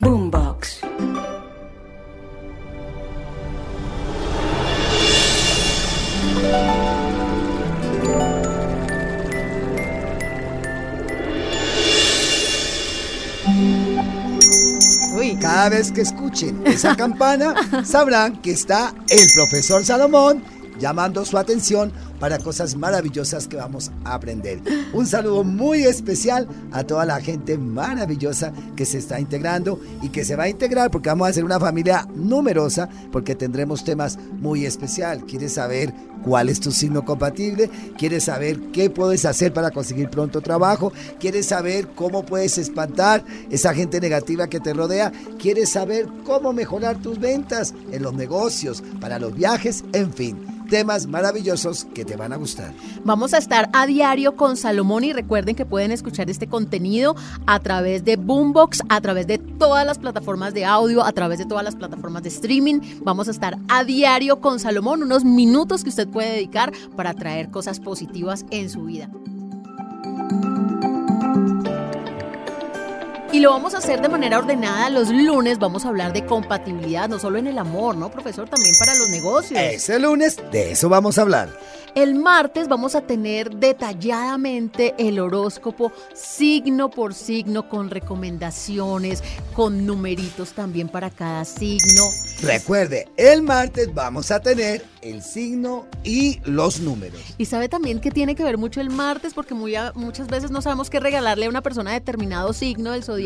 Boombox. Cada vez que escuchen esa campana, sabrán que está el profesor Salomón llamando su atención para cosas maravillosas que vamos a aprender. Un saludo muy especial a toda la gente maravillosa que se está integrando y que se va a integrar porque vamos a ser una familia numerosa porque tendremos temas muy especial. ¿Quieres saber cuál es tu signo compatible? ¿Quieres saber qué puedes hacer para conseguir pronto trabajo? ¿Quieres saber cómo puedes espantar esa gente negativa que te rodea? ¿Quieres saber cómo mejorar tus ventas en los negocios, para los viajes? En fin temas maravillosos que te van a gustar. Vamos a estar a diario con Salomón y recuerden que pueden escuchar este contenido a través de Boombox, a través de todas las plataformas de audio, a través de todas las plataformas de streaming. Vamos a estar a diario con Salomón, unos minutos que usted puede dedicar para traer cosas positivas en su vida. Y lo vamos a hacer de manera ordenada. Los lunes vamos a hablar de compatibilidad, no solo en el amor, ¿no, profesor? También para los negocios. Ese lunes, de eso vamos a hablar. El martes vamos a tener detalladamente el horóscopo signo por signo con recomendaciones, con numeritos también para cada signo. Recuerde, el martes vamos a tener el signo y los números. Y sabe también que tiene que ver mucho el martes porque muy muchas veces no sabemos qué regalarle a una persona de determinado signo del zodiaco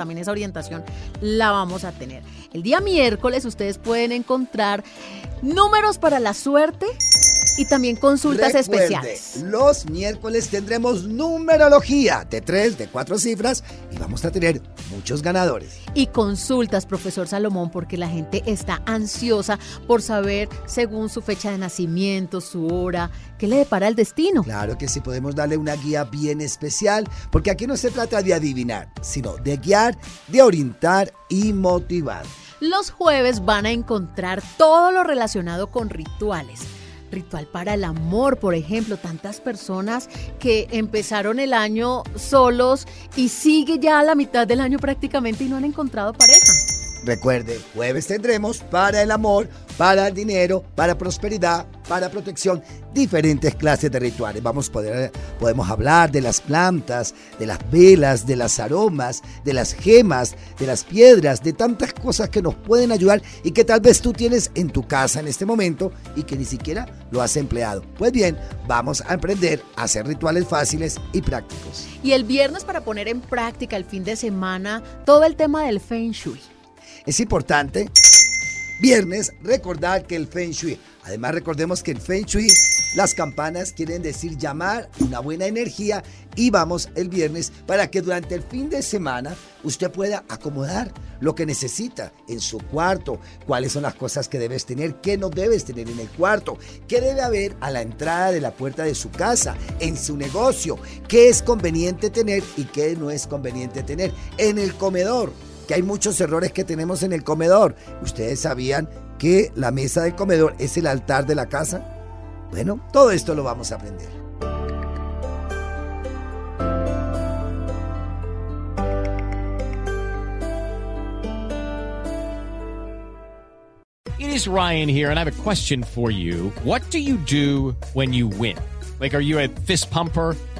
También esa orientación la vamos a tener. El día miércoles ustedes pueden encontrar números para la suerte y también consultas Recuerde, especiales. Los miércoles tendremos numerología de tres, de cuatro cifras y vamos a tener muchos ganadores. Y consultas, profesor Salomón, porque la gente está ansiosa por saber, según su fecha de nacimiento, su hora, qué le depara el destino. Claro que sí podemos darle una guía bien especial, porque aquí no se trata de adivinar, sino de guiar, de orientar y motivar. Los jueves van a encontrar todo lo relacionado con rituales. Ritual para el amor, por ejemplo, tantas personas que empezaron el año solos y sigue ya a la mitad del año prácticamente y no han encontrado pareja. Recuerde, jueves tendremos para el amor, para el dinero, para prosperidad, para protección, diferentes clases de rituales. Vamos a poder, podemos hablar de las plantas, de las velas, de las aromas, de las gemas, de las piedras, de tantas cosas que nos pueden ayudar y que tal vez tú tienes en tu casa en este momento y que ni siquiera lo has empleado. Pues bien, vamos a aprender a hacer rituales fáciles y prácticos. Y el viernes para poner en práctica el fin de semana todo el tema del Feng Shui. Es importante, viernes, recordar que el Feng Shui, además recordemos que el Feng Shui, las campanas quieren decir llamar una buena energía y vamos el viernes para que durante el fin de semana usted pueda acomodar lo que necesita en su cuarto, cuáles son las cosas que debes tener, qué no debes tener en el cuarto, qué debe haber a la entrada de la puerta de su casa, en su negocio, qué es conveniente tener y qué no es conveniente tener en el comedor que hay muchos errores que tenemos en el comedor. ¿Ustedes sabían que la mesa del comedor es el altar de la casa? Bueno, todo esto lo vamos a aprender. It is Ryan here, and I have a question for you. What do you do when you win? Like, are you a fist pumper?